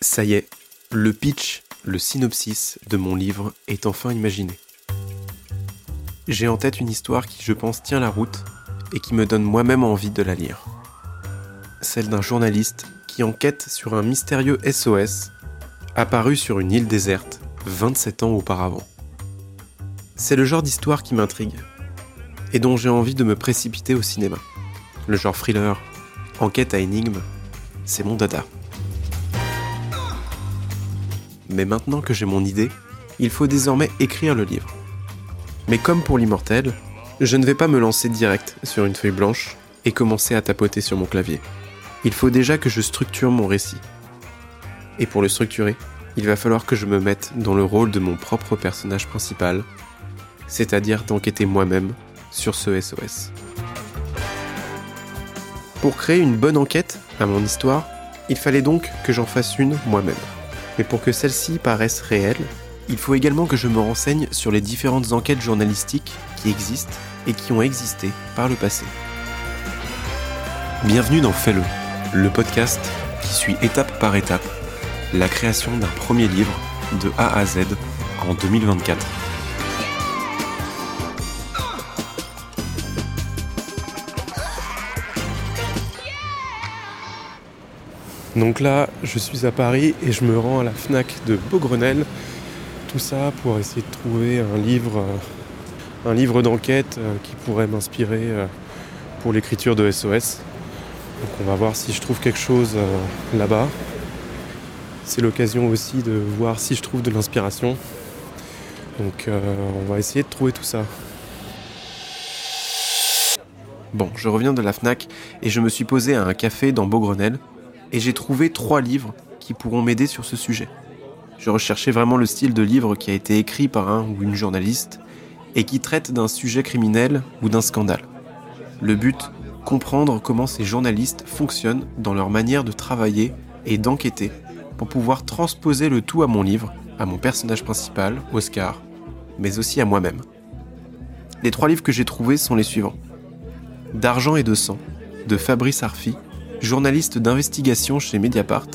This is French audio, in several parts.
Ça y est, le pitch, le synopsis de mon livre est enfin imaginé. J'ai en tête une histoire qui, je pense, tient la route et qui me donne moi-même envie de la lire. Celle d'un journaliste qui enquête sur un mystérieux SOS apparu sur une île déserte 27 ans auparavant. C'est le genre d'histoire qui m'intrigue et dont j'ai envie de me précipiter au cinéma. Le genre thriller, enquête à énigme, c'est mon dada. Mais maintenant que j'ai mon idée, il faut désormais écrire le livre. Mais comme pour l'immortel, je ne vais pas me lancer direct sur une feuille blanche et commencer à tapoter sur mon clavier. Il faut déjà que je structure mon récit. Et pour le structurer, il va falloir que je me mette dans le rôle de mon propre personnage principal, c'est-à-dire d'enquêter moi-même sur ce SOS. Pour créer une bonne enquête à mon histoire, il fallait donc que j'en fasse une moi-même. Mais pour que celle-ci paraisse réelle, il faut également que je me renseigne sur les différentes enquêtes journalistiques qui existent et qui ont existé par le passé. Bienvenue dans Fais-le, le podcast qui suit étape par étape la création d'un premier livre de A à Z en 2024. Donc là, je suis à Paris et je me rends à la FNAC de Beaugrenelle. Tout ça pour essayer de trouver un livre, livre d'enquête euh, qui pourrait m'inspirer euh, pour l'écriture de SOS. Donc on va voir si je trouve quelque chose euh, là-bas. C'est l'occasion aussi de voir si je trouve de l'inspiration. Donc on va essayer de trouver tout ça. Bon, je reviens de la FNAC et je me suis posé à un café dans Beaugrenelle et j'ai trouvé trois livres qui pourront m'aider sur ce sujet. Je recherchais vraiment le style de livre qui a été écrit par un ou une journaliste et qui traite d'un sujet criminel ou d'un scandale. Le but, comprendre comment ces journalistes fonctionnent dans leur manière de travailler et d'enquêter pour pouvoir transposer le tout à mon livre, à mon personnage principal, Oscar, mais aussi à moi-même. Les trois livres que j'ai trouvés sont les suivants. D'argent et de sang, de Fabrice Arfi, journaliste d'investigation chez Mediapart,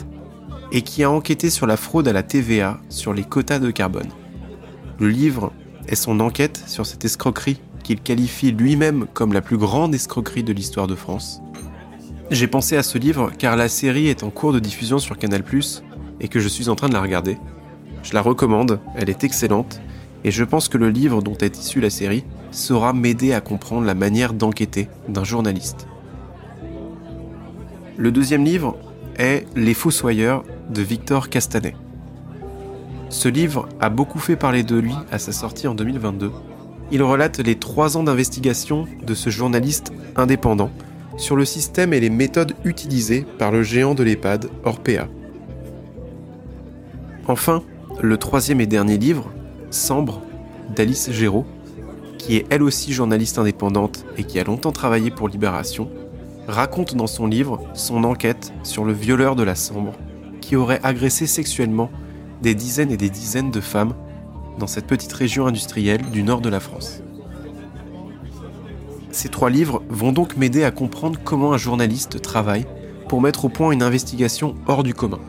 et qui a enquêté sur la fraude à la TVA sur les quotas de carbone. Le livre est son enquête sur cette escroquerie qu'il qualifie lui-même comme la plus grande escroquerie de l'histoire de France. J'ai pensé à ce livre car la série est en cours de diffusion sur Canal ⁇ et que je suis en train de la regarder. Je la recommande, elle est excellente, et je pense que le livre dont est issue la série saura m'aider à comprendre la manière d'enquêter d'un journaliste. Le deuxième livre est Les Fossoyeurs de Victor Castanet. Ce livre a beaucoup fait parler de lui à sa sortie en 2022. Il relate les trois ans d'investigation de ce journaliste indépendant sur le système et les méthodes utilisées par le géant de l'EHPAD Orpea. Enfin, le troisième et dernier livre, Sambre, d'Alice Géraud, qui est elle aussi journaliste indépendante et qui a longtemps travaillé pour Libération, raconte dans son livre son enquête sur le violeur de la Sambre qui aurait agressé sexuellement des dizaines et des dizaines de femmes dans cette petite région industrielle du nord de la France. Ces trois livres vont donc m'aider à comprendre comment un journaliste travaille pour mettre au point une investigation hors du commun.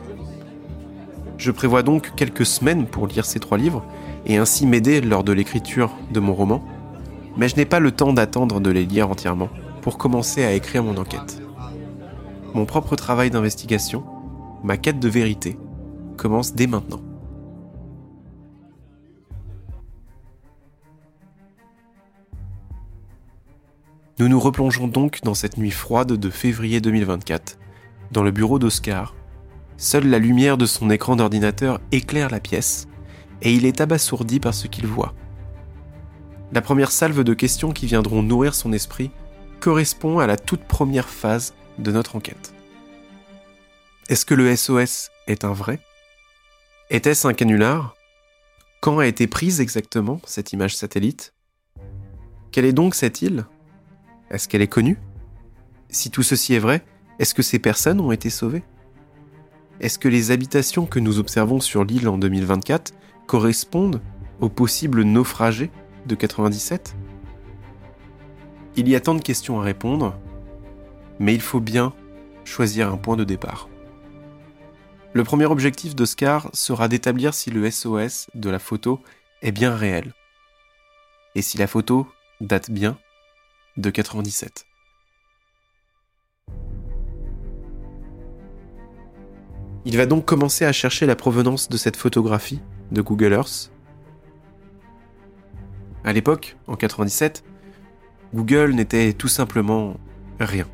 Je prévois donc quelques semaines pour lire ces trois livres et ainsi m'aider lors de l'écriture de mon roman, mais je n'ai pas le temps d'attendre de les lire entièrement pour commencer à écrire mon enquête. Mon propre travail d'investigation, ma quête de vérité, commence dès maintenant. Nous nous replongeons donc dans cette nuit froide de février 2024, dans le bureau d'Oscar. Seule la lumière de son écran d'ordinateur éclaire la pièce, et il est abasourdi par ce qu'il voit. La première salve de questions qui viendront nourrir son esprit correspond à la toute première phase de notre enquête. Est-ce que le SOS est un vrai? Était-ce un canular? Quand a été prise exactement cette image satellite? Quelle est donc cette île? Est-ce qu'elle est connue? Si tout ceci est vrai, est-ce que ces personnes ont été sauvées? Est-ce que les habitations que nous observons sur l'île en 2024 correspondent aux possibles naufragés de 97 il y a tant de questions à répondre, mais il faut bien choisir un point de départ. Le premier objectif d'Oscar sera d'établir si le SOS de la photo est bien réel. Et si la photo date bien de 97. Il va donc commencer à chercher la provenance de cette photographie de Google Earth. À l'époque, en 97, Google n'était tout simplement rien.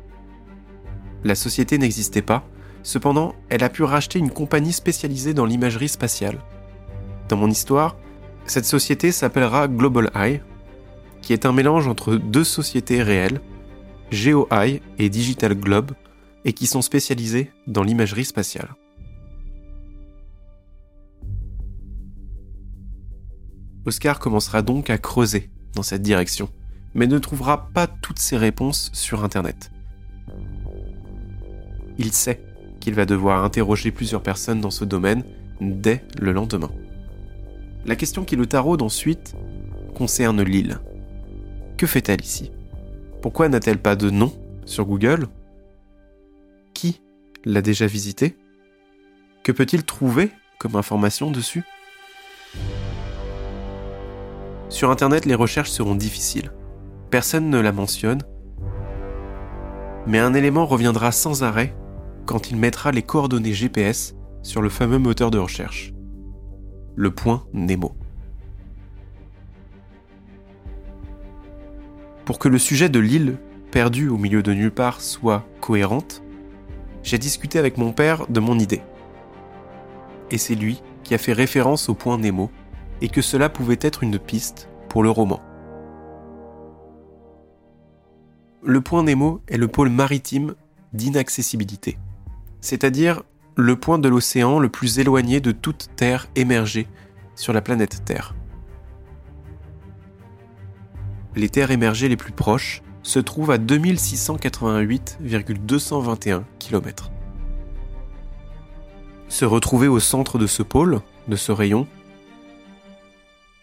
La société n'existait pas, cependant, elle a pu racheter une compagnie spécialisée dans l'imagerie spatiale. Dans mon histoire, cette société s'appellera Global Eye, qui est un mélange entre deux sociétés réelles, GeoEye et Digital Globe, et qui sont spécialisées dans l'imagerie spatiale. Oscar commencera donc à creuser dans cette direction, mais ne trouvera pas toutes ses réponses sur Internet. Il sait qu'il va devoir interroger plusieurs personnes dans ce domaine dès le lendemain. La question qui le taraude ensuite concerne l'île. Que fait-elle ici? Pourquoi n'a-t-elle pas de nom sur Google? Qui l'a déjà visitée? Que peut-il trouver comme information dessus? Sur Internet, les recherches seront difficiles. Personne ne la mentionne. Mais un élément reviendra sans arrêt quand il mettra les coordonnées GPS sur le fameux moteur de recherche. Le point Nemo. Pour que le sujet de l'île, perdue au milieu de nulle part, soit cohérente, j'ai discuté avec mon père de mon idée. Et c'est lui qui a fait référence au point Nemo et que cela pouvait être une piste pour le roman. Le point Nemo est le pôle maritime d'inaccessibilité, c'est-à-dire le point de l'océan le plus éloigné de toute terre émergée sur la planète Terre. Les terres émergées les plus proches se trouvent à 2688,221 km. Se retrouver au centre de ce pôle, de ce rayon,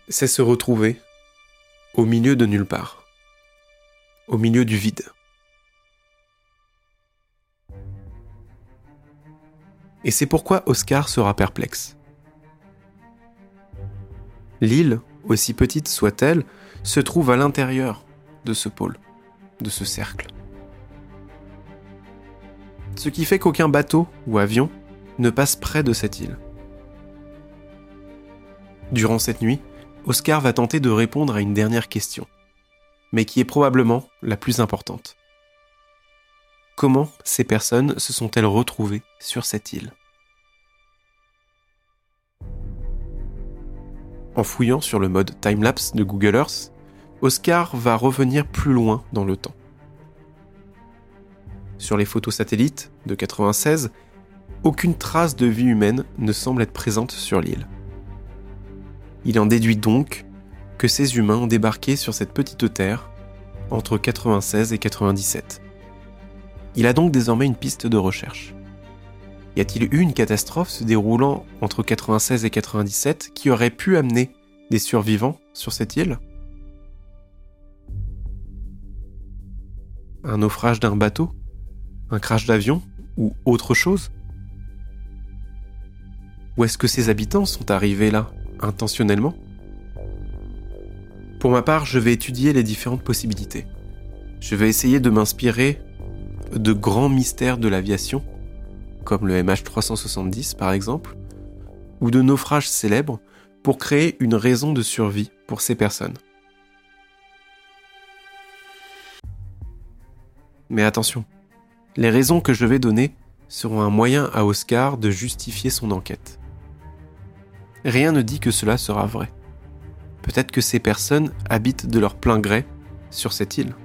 c'est se retrouver au milieu de nulle part, au milieu du vide. Et c'est pourquoi Oscar sera perplexe. L'île, aussi petite soit-elle, se trouve à l'intérieur de ce pôle, de ce cercle. Ce qui fait qu'aucun bateau ou avion ne passe près de cette île. Durant cette nuit, Oscar va tenter de répondre à une dernière question, mais qui est probablement la plus importante. Comment ces personnes se sont-elles retrouvées sur cette île? En fouillant sur le mode timelapse de Google Earth, Oscar va revenir plus loin dans le temps. Sur les photos satellites de 96, aucune trace de vie humaine ne semble être présente sur l'île. Il en déduit donc que ces humains ont débarqué sur cette petite terre entre 96 et 97. Il a donc désormais une piste de recherche. Y a-t-il eu une catastrophe se déroulant entre 96 et 97 qui aurait pu amener des survivants sur cette île? Un naufrage d'un bateau? Un crash d'avion? Ou autre chose? Ou est-ce que ces habitants sont arrivés là intentionnellement? Pour ma part, je vais étudier les différentes possibilités. Je vais essayer de m'inspirer de grands mystères de l'aviation, comme le MH370 par exemple, ou de naufrages célèbres pour créer une raison de survie pour ces personnes. Mais attention, les raisons que je vais donner seront un moyen à Oscar de justifier son enquête. Rien ne dit que cela sera vrai. Peut-être que ces personnes habitent de leur plein gré sur cette île.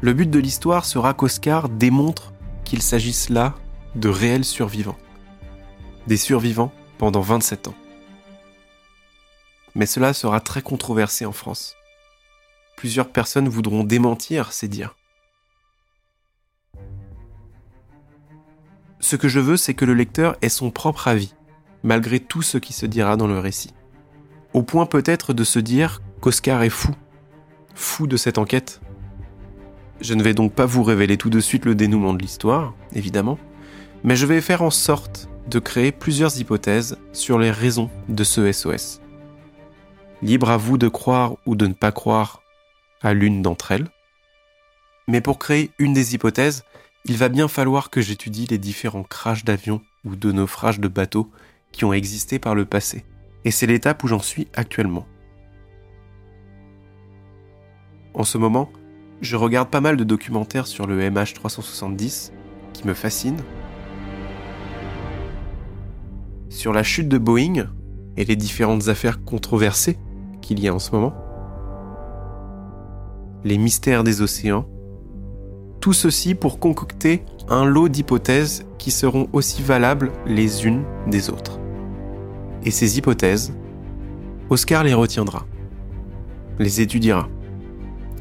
Le but de l'histoire sera qu'Oscar démontre qu'il s'agisse là de réels survivants. Des survivants pendant 27 ans. Mais cela sera très controversé en France. Plusieurs personnes voudront démentir ces dires. Ce que je veux, c'est que le lecteur ait son propre avis malgré tout ce qui se dira dans le récit. Au point peut-être de se dire qu'Oscar est fou, fou de cette enquête. Je ne vais donc pas vous révéler tout de suite le dénouement de l'histoire, évidemment, mais je vais faire en sorte de créer plusieurs hypothèses sur les raisons de ce SOS. Libre à vous de croire ou de ne pas croire à l'une d'entre elles. Mais pour créer une des hypothèses, il va bien falloir que j'étudie les différents crashs d'avions ou de naufrages de bateaux qui ont existé par le passé. Et c'est l'étape où j'en suis actuellement. En ce moment, je regarde pas mal de documentaires sur le MH370 qui me fascinent. Sur la chute de Boeing et les différentes affaires controversées qu'il y a en ce moment. Les mystères des océans. Tout ceci pour concocter un lot d'hypothèses qui seront aussi valables les unes des autres. Et ces hypothèses, Oscar les retiendra, les étudiera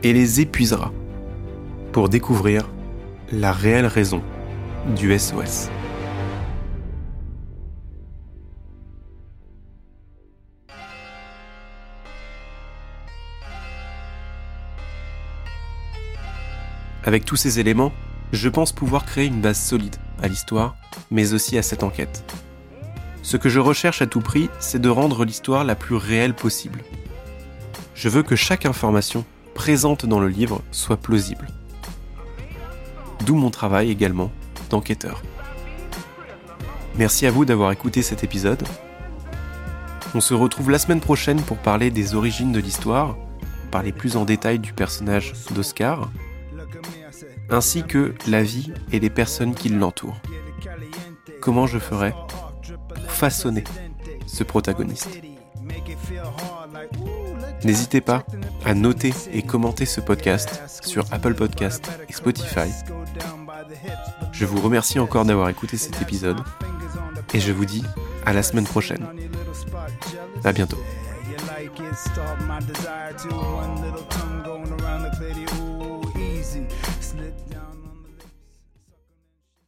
et les épuisera pour découvrir la réelle raison du SOS. Avec tous ces éléments, je pense pouvoir créer une base solide à l'histoire, mais aussi à cette enquête. Ce que je recherche à tout prix, c'est de rendre l'histoire la plus réelle possible. Je veux que chaque information présente dans le livre soit plausible. D'où mon travail également d'enquêteur. Merci à vous d'avoir écouté cet épisode. On se retrouve la semaine prochaine pour parler des origines de l'histoire, parler plus en détail du personnage d'Oscar, ainsi que la vie et les personnes qui l'entourent. Comment je ferais pour façonner ce protagoniste. N'hésitez pas à noter et commenter ce podcast sur Apple Podcast et Spotify. Je vous remercie encore d'avoir écouté cet épisode et je vous dis à la semaine prochaine. À bientôt.